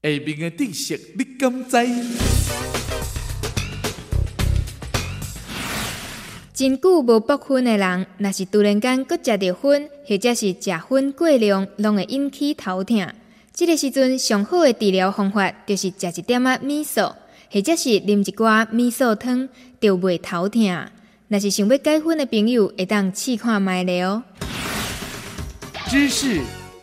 下面的知识你敢知？真久无剥薰的人，若是突然间搁食着薰，或者是食薰过量，拢会引起头痛。这个时阵上好的治疗方法，就是食一点仔米素，或者是啉一寡米素汤，就袂头痛。若是想要改薰的朋友，会当试看卖了哦。知识